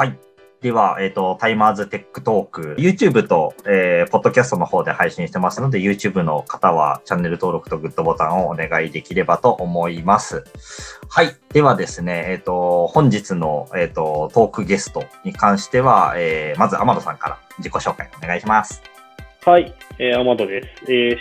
はい。では、えっ、と、 Timers Tech Talk、YouTube と、えー、ポッドキャストの方で配信してますので、YouTube の方はチャンネル登録とグッドボタンをお願いできればと思います。はい。ではですね、えっ、と、本日の、えっ、と、トークゲストに関しては、えー、まず、天野さんから自己紹介お願いします。はい、えー、天野です。えー、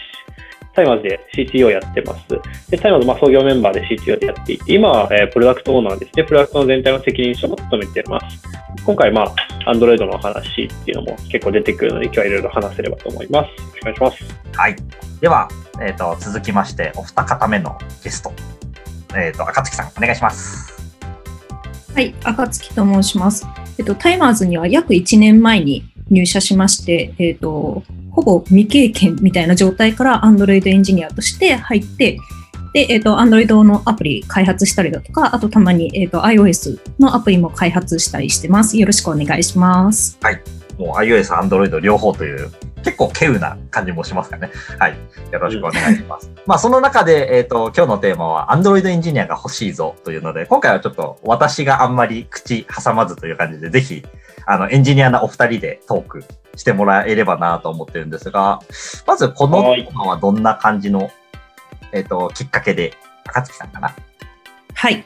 Timers で CTO やってます。で、 Timers、まあ、創業メンバーで CTO でやっていて、今は、えー、プロダクトオーナーですね。プロダクトの全体の責任者も務めてます。今回、まあ、Android の話っていうのも結構出てくるので、今日はいろいろ話せればと思います。よろしくお願いします。はい。では、えっ、と、続きまして、お二方目のゲスト。えっ、と、赤月さん、お願いします。はい、赤月と申します。えっと、タイマーズには約1年前に入社しまして、えっと、ほぼ未経験みたいな状態から Android エンジニアとして入って、で、えっと、Android のアプリ開発したりだとか、あとたまに、えっと、iOS のアプリも開発したりしてます。よろしくお願いします。もう iOS、Android 両方という、結構稀有な感じもしますかね。はい。よろしくお願いします。まあ、その中で、えっ、と、今日のテーマは Android エンジニアが欲しいぞというので、今回はちょっと私があんまり口挟まずという感じで、ぜひ、あの、エンジニアなお二人でトークしてもらえればなと思ってるんですが、まずこのテーマはどんな感じの、えっ、と、きっかけで、赤月さんかな。はい。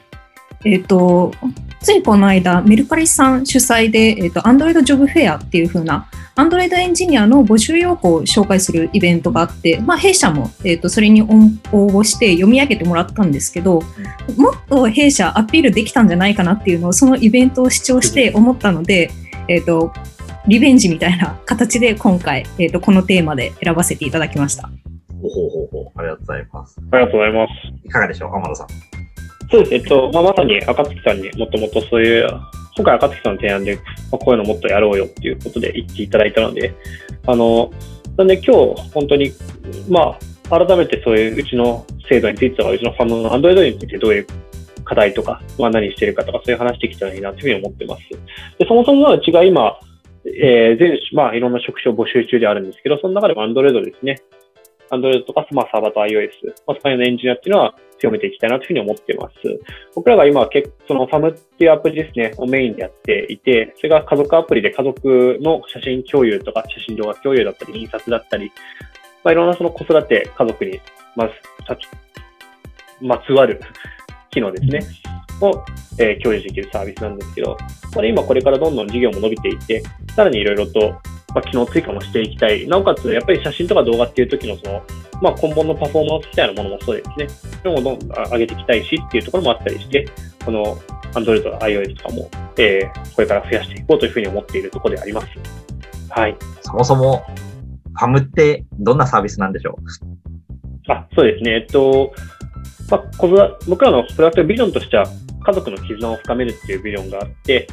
えっ、と、ついこの間、メルカリさん主催で、えっ、と、Android ジョブフェアっていう風な、Android エンジニアの募集要項を紹介するイベントがあって、まあ、弊社も、えっ、と、それに応募して読み上げてもらったんですけど、もっと弊社アピールできたんじゃないかなっていうのを、そのイベントを視聴して思ったので、えっ、と、リベンジみたいな形で今回、えっ、と、このテーマで選ばせていただきました。ほほうほうほう。ありがとうございます。ありがとうございます。いかがでしょう天野さん。そうです。えっと、まあ、まさに赤月さんにもともとそういう、今回赤月さんの提案で、まあ、こういうのもっとやろうよっていうことで言っていただいたので、あの、なんで今日本当に、まあ、改めてそういううちの制度についてとか、うちのファンの Android についてどういう課題とか、まあ何してるかとか、そういう話できたらいいなというふうに思ってます。で、そもそもはうちが今、えー、全、まあいろんな職種を募集中であるんですけど、その中でも Android ですね。Android とか、まあ、サーバーと iOS、まあ、その辺のエンジニアっていうのは強めていきたいなというふうに思っています。僕らが今、結そのファムっていうアプリですね、をメインでやっていて、それが家族アプリで家族の写真共有とか、写真動画共有だったり、印刷だったり、まあ、いろんなその子育て、家族に、まず、まつわる機能ですね、を、えー、共有できるサービスなんですけど、これ今これからどんどん事業も伸びていて、さらにいろいろとまあ、機能追加もしていきたい。なおかつ、やっぱり写真とか動画っていう時のその、まあ、根本のパフォーマンスみたいなものもそうですね。それもどんどん上げていきたいしっていうところもあったりして、この Android と iOS とかも、えー、これから増やしていこうというふうに思っているところであります。はい。そもそも、ファムってどんなサービスなんでしょう？あ、そうですね。えっと、まあ、僕らのプロダクトビジョンとしては、家族の絆を深めるっていうビジョンがあって、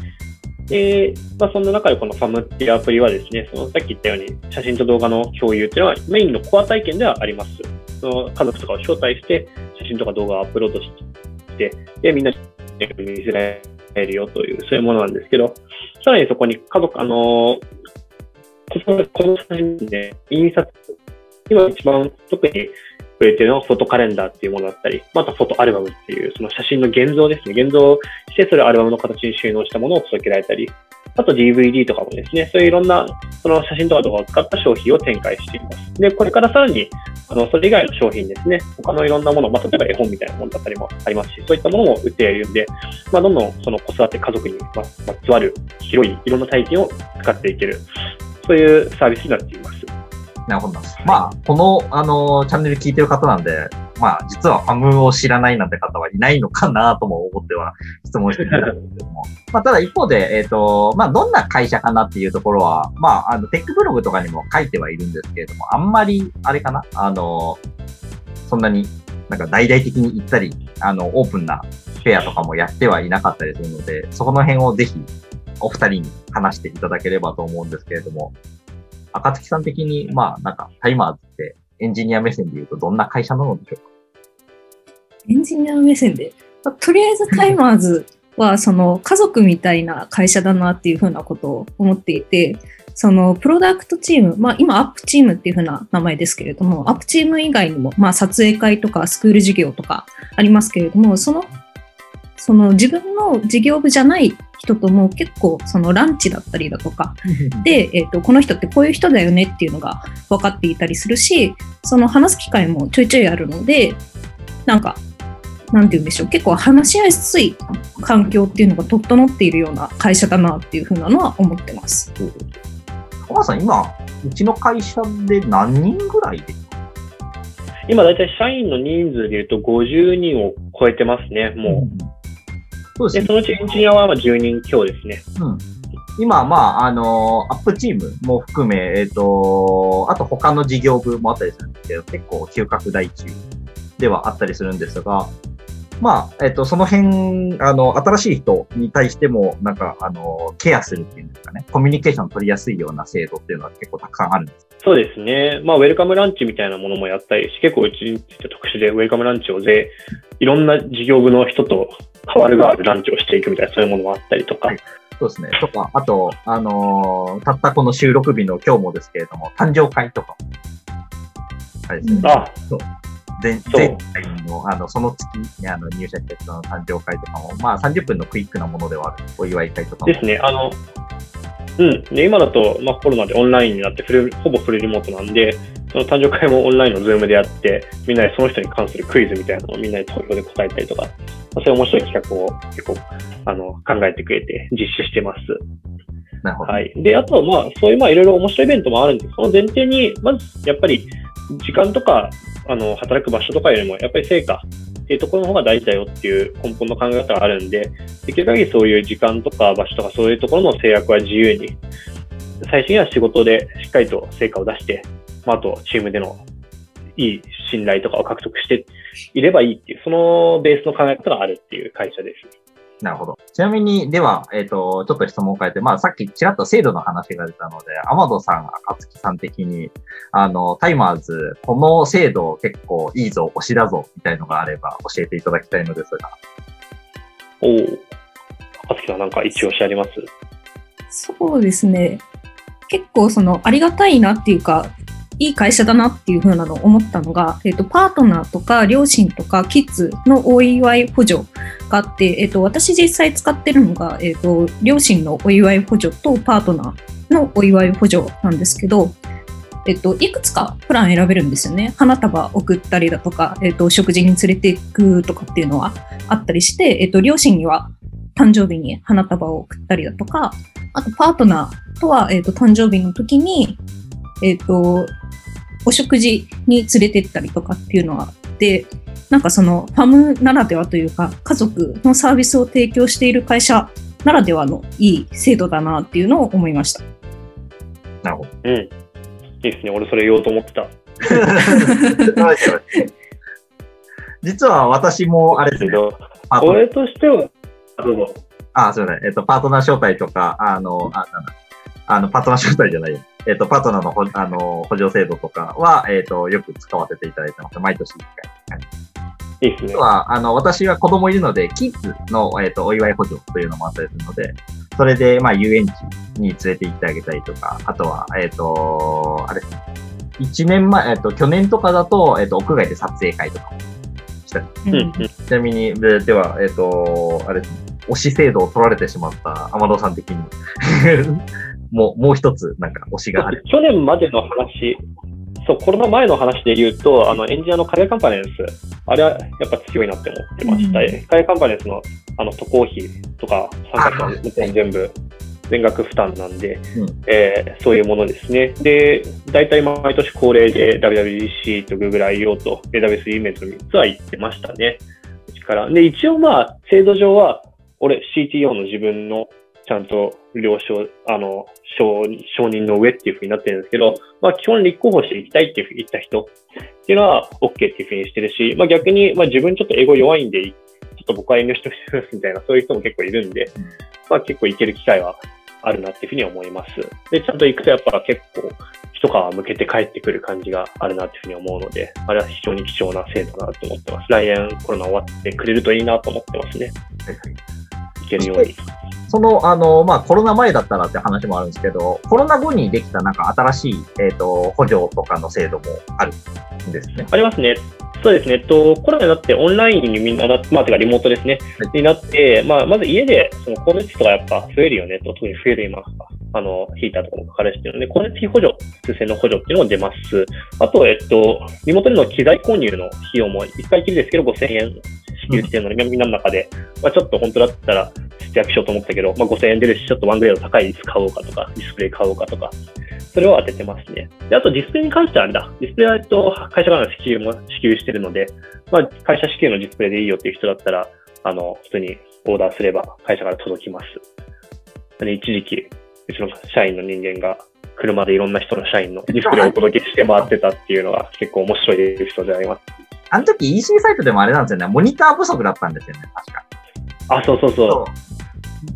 で、まあ、そんな中でこの FAM っていうアプリはですね、そのさっき言ったように写真と動画の共有っていうのはメインのコア体験ではあります。その家族とかを招待して写真とか動画をアップロードして、で、みんなに見せられるよという、そういうものなんですけど、さらにそこに家族、あのこのこの写真で印刷、今一番特に触れてのフォトカレンダーっていうものだったり、またフォトアルバムっていう、その写真の現像ですね。現像して、それをアルバムの形に収納したものを届けられたり、あと DVD とかもですね、そういういろんなその写真とか動画を使った商品を展開しています。で、これからさらに、あの、それ以外の商品ですね、他のいろんなもの、まあ、例えば絵本みたいなものだったりもありますし、そういったものも売っているんで、まあ、どんどんその子育て家族にまつわる広いいろんな体験を使っていける、そういうサービスになっています。なるほど。まあ、この、あの、チャンネル聞いてる方なんで、まあ、実はファムを知らないなんて方はいないのかなとも思っては 質問してるんですけども。まあ、ただ一方で、えっ、ー、と、まあ、どんな会社かなっていうところは、まあ、あの、テックブログとかにも書いてはいるんですけれども、あんまり、あれかなあの、そんなになんか大々的に言ったり、あの、オープンなフェアとかもやってはいなかったりするので、そこの辺をぜひお二人に話していただければと思うんですけれども、赤月さん的に、まあ、なんか、タイマーズってエンジニア目線で言うとどんな会社なのでしょうか？エンジニア目線で、まあ、とりあえず タイマーズは、その家族みたいな会社だなっていうふうなことを思っていて、そのプロダクトチーム、まあ今アップチームっていうふうな名前ですけれども、アップチーム以外にも、まあ撮影会とかスクール授業とかありますけれども、そのその自分の事業部じゃない人とも結構そのランチだったりだとか、で、えっ、と、この人ってこういう人だよねっていうのが分かっていたりするし、その話す機会もちょいちょいあるので、なんか、なんて言うんでしょう、結構話しやすい環境っていうのが整っているような会社だなっていうふうなのは思ってます。浜田さん、今、うちの会社で何人ぐらいで？今だいたい社員の人数で言うと50人を超えてますね、もう。で、そうですね。そのうちエンジニアはまあ10人強ですね。うん。今、まあ、あのアップチームも含め、えっ、と、あと他の事業部もあったりするんですけど、結構急拡大中ではあったりするんですが、まあ、えっ、と、その辺、あの、新しい人に対しても、なんか、あの、ケアするっていうんですかね、コミュニケーション取りやすいような制度っていうのは結構たくさんあるんです。そうですね。まあ、ウェルカムランチみたいなものもやったりし、結構うちについて特殊で、ウェルカムランチをぜ、いろんな事業部の人と変わるがあるランチをしていくみたいな、そういうものもあったりとか。はいそうですね。とか、あと、あのーたったこの収録日の今日もですけれども、誕生会とかも。あれですね。あ、前そう前回の、あの、その月にあの入社した人の誕生会とかも、まあ30分のクイックなものではあるお祝い会とかも。ですね。あの、うん。で、今だと、まあ、コロナでオンラインになってフル、ほぼフルリモートなんで、その誕生会もオンラインの Zoom でやって、みんなでその人に関するクイズみたいなのをみんなで投票で答えたりとか、まあ、そういう面白い企画を結構、あの、考えてくれて実施してます。なるほど。はい。で、あと、まあ、そういう、まあ、いろいろ面白いイベントもあるんで、その前提に、まず、やっぱり、時間とか、あの、働く場所とかよりも、やっぱり成果っていうところの方が大事だよっていう根本の考え方があるんで、できる限りそういう時間とか場所とかそういうところの制約は自由に、最終には仕事でしっかりと成果を出して、まあ、あと、チームでのいい信頼とかを獲得していればいいっていう、そのベースの考え方があるっていう会社です。なるほど。ちなみに、では、えっ、と、ちょっと質問を変えて、まあ、さっきちらっと制度の話が出たので、アマドさん、赤月さん的に、あの、タイマーズ、この制度結構いいぞ、推しだぞ、みたいのがあれば教えていただきたいのですが。おお。あつきさんなんか一押しあります？そうですね。結構そのありがたいなっていうか、いい会社だなっていう風なのを思ったのが、えっと、パートナーとか両親とかキッズのお祝い補助があって、えっと、私実際使ってるのが、えっと、両親のお祝い補助とパートナーのお祝い補助なんですけど、えっと、いくつかプラン選べるんですよね。花束送ったりだとか、えっと、食事に連れていくとかっていうのはあったりして、えっと、両親には誕生日に花束を送ったりだとか、あとパートナーとは、えっと、誕生日の時に、えっと、お食事に連れてったりとかっていうのがあって、なんかそのファムならではというか、家族のサービスを提供している会社ならではのいい制度だなっていうのを思いました。なるほど。うん。いいですね。俺それ言おうと思ってた。実は私も、あれですね、けど、俺としては、どうぞ。あ、すみません。えっと、パートナー招待とか、あの、あ、なんだ。あの、パートナー招待じゃないよ。えっと、パートナーのほあの補助制度とかは、えっと、よく使わせていただいてます。毎年1回。はい、いいですねあと。は、あの、私は子供いるので、キッズの、えっと、お祝い補助というのもあったりするので、それで、まあ、遊園地に連れて行ってあげたりとか、あとは、えっと、あれですね。1年前、えっと、去年とかだと、えっと、屋外で撮影会とかもしたり。ちなみに、ででは、えっ、と、あれですね、推し制度を取られてしまったアマドさん的に、もう、もう一つ、なんか推しがある。去年までの話、そう、コロナ前の話で言うと、あの、エンジニアの海外カンパネンス、あれはやっぱ強いなって思ってました。うん海外カンパネンスの、あの、渡航費とか、参加費の全部、全額負担なんで、うんえーそういうものですね。で、大体毎年恒例で WWDC と Google I.O. と AWS イベントの3つは行ってましたね。うちから。で、一応まあ、制度上は、俺 CTO の自分のちゃんと了承、あの、承承認の上っていうふうになってるんですけど、まあ基本立候補していきたいっていうふうに言った人っていうのは OK っていうふうにしてるし、まあ逆に、まあ自分ちょっと英語弱いんで、ちょっと僕は遠慮してほしいみたいな、そういう人も結構いるんで、うんまあ結構行ける機会はあるなっていうふうに思います。で、ちゃんと行くとやっぱ結構一皮向けて帰ってくる感じがあるなっていうふうに思うので、あれは非常に貴重な制度だなと思ってます。来年コロナ終わってくれるといいなと思ってますね。行けるように。その、あの、まあ、コロナ前だったらって話もあるんですけど、コロナ後にできたなんか新しい、えっ、と、補助とかの制度もあるんですね。ありますね。そうですね、えっと、コロナになってオンラインにみんななって、まあ、てかリモートですね、はいになって、まあ、まず家でその光熱費とかやっぱ増えるよねと、特に増える今、あの、ヒーターとかもかかるしっていうので、光熱費補助、通信の補助っていうのも出ます。あと、えっと、リモートでの機材購入の費用も1回きりですけど5000円支給してるので、みんなの中で、まあ、ちょっと本当だったら節約しようと思ったけど、まあ、5000円出るし、ちょっとワングレード高い椅子買おうかとか、ディスプレイ買おうかとか、それを当ててますね。で、あとディスプレイに関してはあれだ。ディスプレイは、と、会社からの支給も支給してるので、まあ、会社支給のディスプレイでいいよっていう人だったら、あの、普通にオーダーすれば会社から届きます。で一時期、うちの社員の人間が車でいろんな人の社員のディスプレイをお届けして回ってたっていうのが結構面白いエピソードであります。あの時 EC サイトでもあれなんですよね。モニター不足だったんですよね、確か。あ、そうそうそう。そ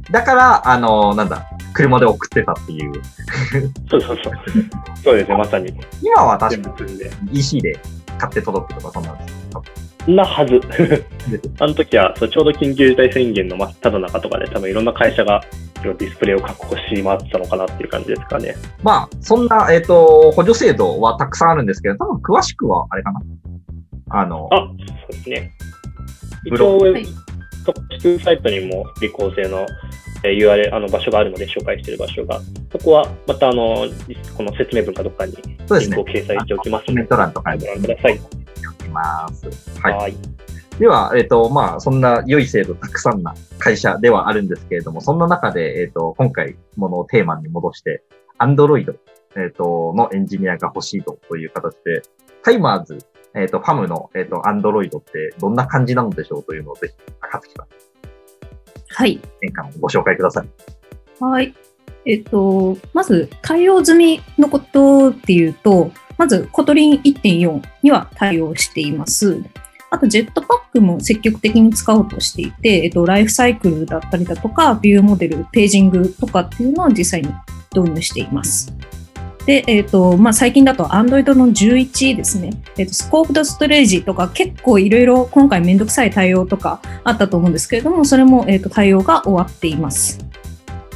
う。だから、あの、なんだ、車で送ってたっていう。そうそうそう。そうですね、まさに。今は確か。に EC で買って届くとかそんなんですよ。なはず。あの時はそうちょうど緊急事態宣言の真っ只中とかで多分いろんな会社がディスプレイを確保し回ってたのかなっていう感じですかね。まあ、そんな、えっ、と、補助制度はたくさんあるんですけど、多分詳しくは、あれかな。あの、あ、そうですね。一ブロ応、ウェはいブ特殊サイトにも利構成のえー URL、あの場所があるので紹介している場所が、そこはまたあの、この説明文かどっかにそうですねリンクを。掲載しておきますコメント欄とかにご覧ください。おきます。はい。はい。では、えっ、と、まあ、そんな良い制度たくさんな会社ではあるんですけれども、そんな中で、えっ、と、今回、ものをテーマに戻して、Android、えっ、と、のエンジニアが欲しいとという形で、Timers、えっ、と、 Famm の、えっ、と、Android ってどんな感じなのでしょうというのをぜひ、はい。変換をご紹介ください。はい。えっと、まず対応済みのことっていうと、まず Kotlin 1.4には対応しています。あと、 Jetpack も積極的に使おうとしていて、えっと、 Lifecycle だったりだとか、 ViewModel、 Paging とかっていうのを実際に導入しています。で、えっ、と、まあ、最近だと Android の11ですね。えっ、と、スコープドストレージとか結構いろいろ今回めんどくさい対応とかあったと思うんですけれども、それも、えっ、と、対応が終わっています。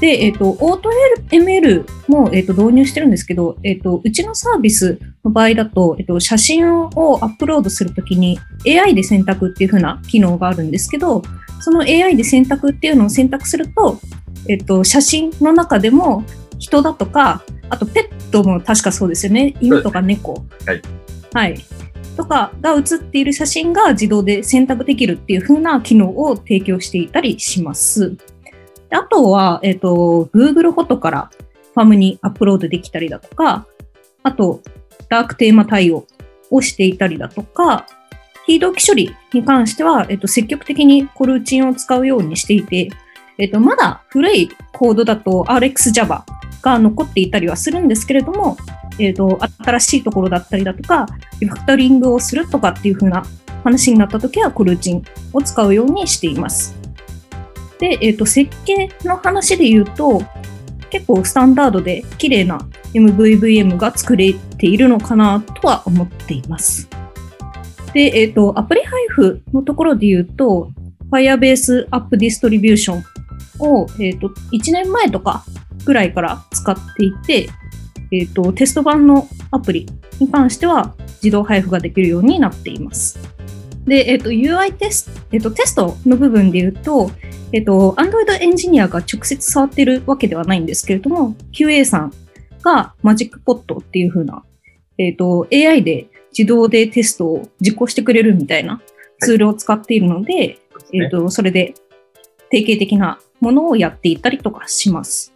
で、えっ、と、オート ML も、えっ、と、導入してるんですけど、えっ、と、うちのサービスの場合だと、えっ、と、写真をアップロードするときに AI で選択っていう風な機能があるんですけど、その AI で選択っていうのを選択すると、えっ、と、写真の中でも人だとか、あとペットも確かそうですよね。犬とか猫。はい。はい。とかが写っている写真が自動で選択できるっていう風な機能を提供していたりします。であとは、えっ、と、Google フォトからファムにアップロードできたりだとか、あと、ダークテーマ対応をしていたりだとか、非同期処理に関しては、えっ、と、積極的にコルーチンを使うようにしていて、えっ、と、まだ古いコードだと RxJava が残っていたりはするんですけれども、えっ、と、新しいところだったりだとか、リファクタリングをするとかっていう風な話になった時はコルチンを使うようにしています。で、えっ、と、設計の話で言うと、結構スタンダードで綺麗な MVVM が作れているのかなとは思っています。で、えっ、と、アプリ配布のところで言うと、Firebase App Distribution を、えっ、と、1年前とかぐらいから使っていて、えっ、と、テスト版のアプリに関しては自動配布ができるようになっています。で、えっ、と、UI テスト、えっ、と、テストの部分で言うと、えっ、と、Android エンジニアが直接触ってるわけではないんですけれども、QA さんが MagicPot っていう風な、えっ、と、AI で自動でテストを実行してくれるみたいなツールを使っているので、えっ、と、それで定型的なものをやっていたりとかします。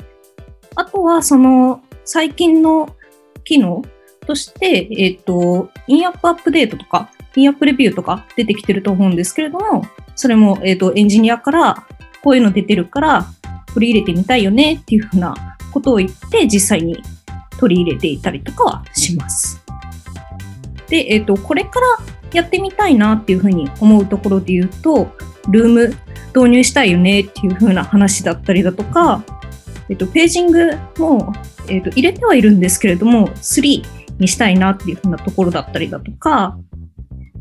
あとは、その、最近の機能として、えっ、と、インアップアップデートとか、インアップレビューとか出てきてると思うんですけれども、それも、えっ、と、エンジニアから、こういうの出てるから、取り入れてみたいよねっていうふうなことを言って、実際に取り入れていたりとかはします。で、えっ、と、これからやってみたいなっていうふうに思うところで言うと、ルーム導入したいよねっていうふうな話だったりだとか、えっと、ページングも、えっと、入れてはいるんですけれども、3にしたいなっていうふうなところだったりだとか、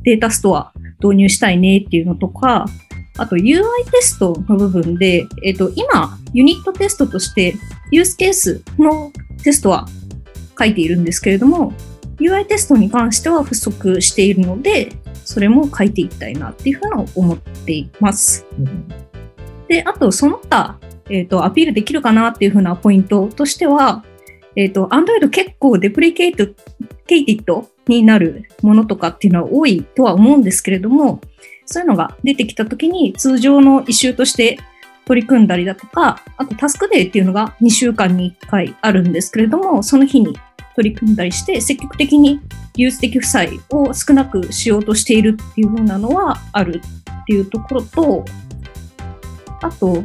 データストア導入したいねっていうのとか、あと UI テストの部分で、えっと、今、ユニットテストとして、ユースケースのテストは書いているんですけれども、UI テストに関しては不足しているので、それも書いていきたいなっていうふうに思っています。うんで、あと、その他、えっ、と、アピールできるかなっていうふうなポイントとしては、えっ、と、Android 結構デプリケート、ケイティッドになるものとかっていうのは多いとは思うんですけれども、そういうのが出てきたときに通常のイシューとして取り組んだりだとか、あとタスクデーっていうのが2週間に1回あるんですけれども、その日に取り組んだりして、積極的に技術的負債を少なくしようとしているっていうふうなのはあるっていうところと、あと、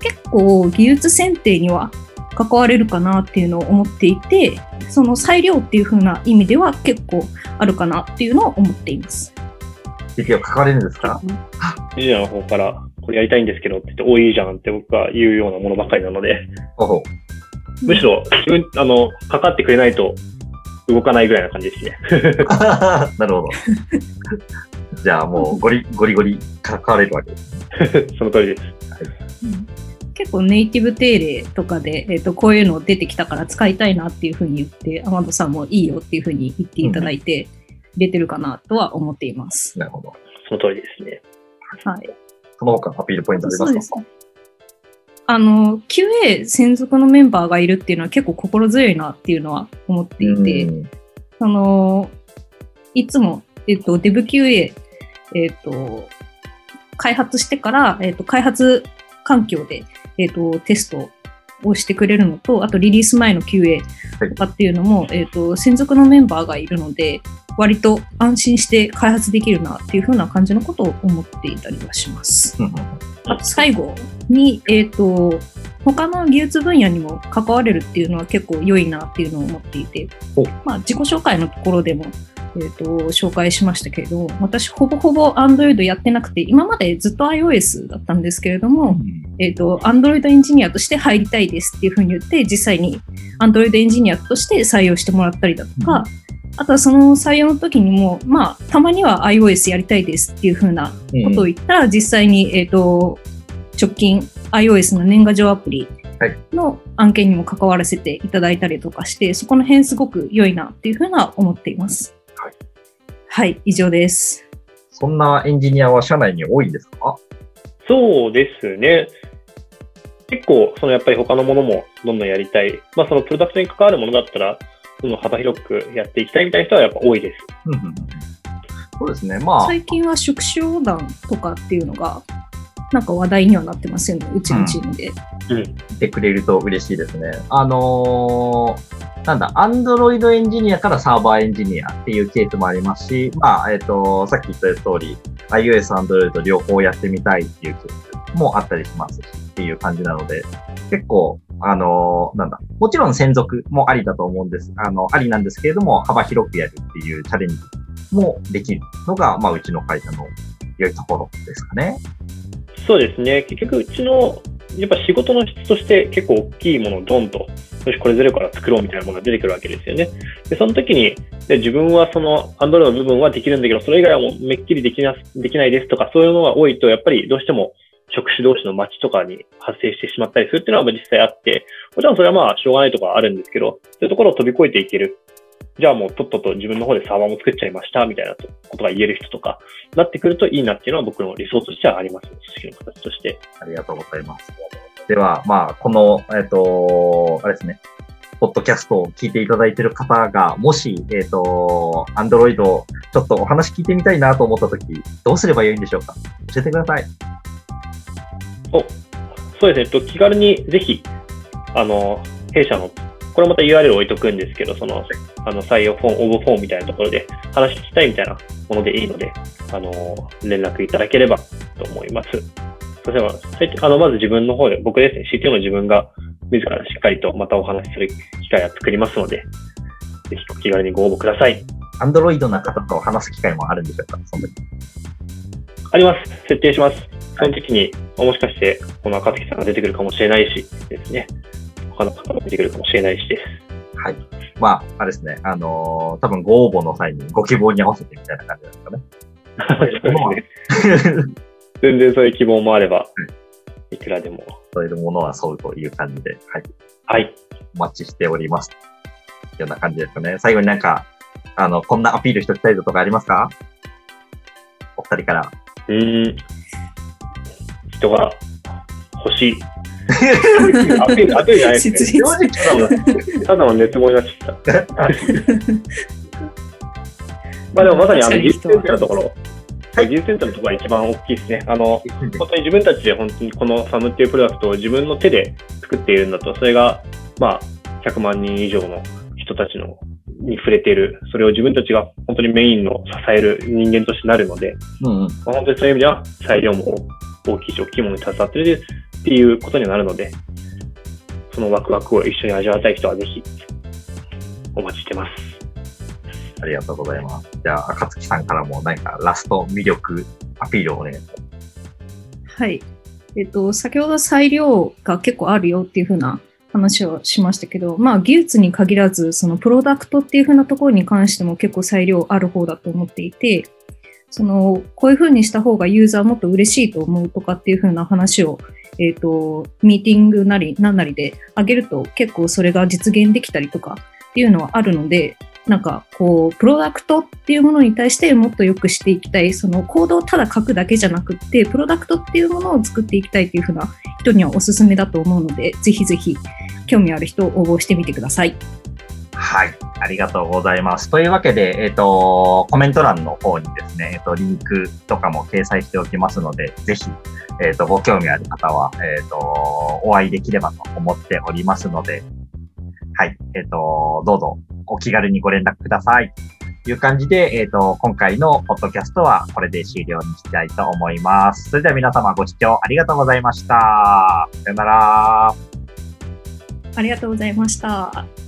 結構技術選定には関われるかなっていうのを思っていて、その裁量っていう風な意味では結構あるかなっていうのを思っています。指を書かれるんですか？エンジニアの方から、これやりたいんですけどって言って、おいいじゃんって僕が言うようなものばかりなので、むしろ自分、あの、かかってくれないと動かないぐらいな感じですね。なるほど。じゃあもうゴリゴリゴリ書かれるわけです。その通りです。うん結構ネイティブ定例とかで、えっとこういうの出てきたから使いたいなっていう風に言って、アマンドさんもいいよっていう風に言っていただいて、入れてるかなとは思っています。なるほど。その通りですね。はい。その他のアピールポイントありますか？そうですね。あの、QA 専属のメンバーがいるっていうのは結構心強いなっていうのは思っていて、うんその、いつも、えっと、DevQA、えっと、開発してから、えっと、開発環境で、えっと、テストをしてくれるのと、あとリリース前の QA とかっていうのも、えっと、専属のメンバーがいるので、割と安心して開発できるなっていう風な感じのことを思っていたりはします。うんあと最後に、えっ、と、他の技術分野にも関われるっていうのは結構良いなっていうのを思っていて。お、まあ自己紹介のところでも、えっ、と、紹介しましたけれど、私ほぼほぼ Android やってなくて、今までずっと iOS だったんですけれども、えっ、と、Android エンジニアとして入りたいですっていうふうに言って、実際に Android エンジニアとして採用してもらったりだとか、あとはその採用の時にも、まあ、たまには iOS やりたいですっていうふうなことを言ったら、実際に、えっ、と、直近 iOS の年賀状アプリの案件にも関わらせていただいたりとかして、そこの辺すごく良いなっていうふうな思っています。はい。はい、以上です。そんなエンジニアは社内に多いんですか？そうですね。結構、そのやっぱり他のものもどんどんやりたい。まあそのプロダクトに関わるものだったら、どんどん幅広くやっていきたいみたいな人はやっぱ多いです。うんうんうんそうですね。まあ、最近は職種横断とかっていうのが、なんか話題にはなってますよね、うちのチームで。うん。言ってくれると嬉しいですね。あのーなんだ、Android エンジニアからサーバーエンジニアっていうケースもありますし、まあ、えっ、と、さっき言った通り、iOS、Android 両方やってみたいっていうケースもあったりしますしっていう感じなので、結構、あのーなんだ、もちろん専属もありだと思うんです。あの、ありなんですけれども、幅広くやるっていうチャレンジもできるのが、まあ、うちの会社の良いところですかね。そうですね。結局、うちの、やっぱ仕事の質として結構大きいものをドンと、よし、これゼロから作ろうみたいなものが出てくるわけですよね。で、その時に、で自分はその Android の部分はできるんだけど、それ以外はもうめっきりできな、できないですとか、そういうのが多いと、やっぱりどうしても職種同士のマッチとかに発生してしまったりするっていうのは実際あって、もちろんそれはまあしょうがないところあるんですけど、そういうところを飛び越えていける。じゃあもうとっとと自分の方でサーバーも作っちゃいましたみたいなことが言える人とか、なってくるといいなっていうのは僕の理想としてはあります。組織の形として。ありがとうございます。では、まあ、この、えっ、と、あれですね、ポッドキャストを聞いていただいている方が、もし、えっ、と、アンドロイド、ちょっとお話聞いてみたいなと思ったとき、どうすればよいんでしょうか？教えてください。そうですね、えっと気軽にぜひ、あの、弊社の、これまた URL 置いとくんですけど、その、あの、採用フォーム、応募フォームみたいなところで話聞きたいみたいなものでいいので、あの、連絡いただければと思います。それであの、まず自分の方で、僕ですね、CTO の自分が自らしっかりとまたお話しする機会を作りますので、ぜひお気軽にご応募ください。アンドロイドな方と話す機会もあるんでしょうか？その時。あります。設定します。その時に、もしかして、この赤月さんが出てくるかもしれないしですね。他の方も出てくるかもしれないしです。はい。まあ、あれですね、あのー多分ご応募の際にご希望に合わせてみたいな感じですかね。そうですね。全然そういう希望もあれば、いくらでも。そういうものはそうという感じで、はい。はい。お待ちしております。ような感じですかね。最後になんか、あの、こんなアピールしておきたいことがありますか？お二人から。うーん。人が欲しい。アピール、アピールじゃないですね。切実ただの、熱望になっちゃった。まあでもまさにあの、技術センターのところ、はい技術センターのところが一番大きいですね。あの、本当に自分たちで本当にこのファムっていうプロダクトを自分の手で作っているんだと、それが、まあ、100万人以上の人たちのに触れている、それを自分たちが本当にメインの支える人間としてなるので、うんうん。まあ、本当にそういう意味では裁量も大きいし、大きいものに携わっているっていうことになるので、そのワクワクを一緒に味わいたい人はぜひお待ちしてます。ありがとうございます。じゃあ、赤月さんからも何かラスト魅力アピールをお願いします。はい。えっと、先ほど裁量が結構あるよっていうふうな話をしましたけど、まあ技術に限らず、そのプロダクトっていうふうなところに関しても結構裁量ある方だと思っていて、その、こういうふうにした方がユーザーもっと嬉しいと思うとかっていうふうな話を、えっ、と、ミーティングなりなんなりであげると結構それが実現できたりとかっていうのはあるので、なんかこう、プロダクトっていうものに対してもっと良くしていきたい、そのコードをただ書くだけじゃなくって、プロダクトっていうものを作っていきたいっていうふうな人にはおすすめだと思うので、ぜひぜひ興味ある人応募してみてください。はい。ありがとうございます。というわけで、えっ、と、コメント欄の方にですね、えっ、と、リンクとかも掲載しておきますので、ぜひ、えっ、と、ご興味ある方は、えっ、と、お会いできればと思っておりますので、はい。えっ、と、どうぞお気軽にご連絡ください。という感じで、えっ、と、今回のポッドキャストはこれで終了にしたいと思います。それでは皆様ご視聴ありがとうございました。さよなら。ありがとうございました。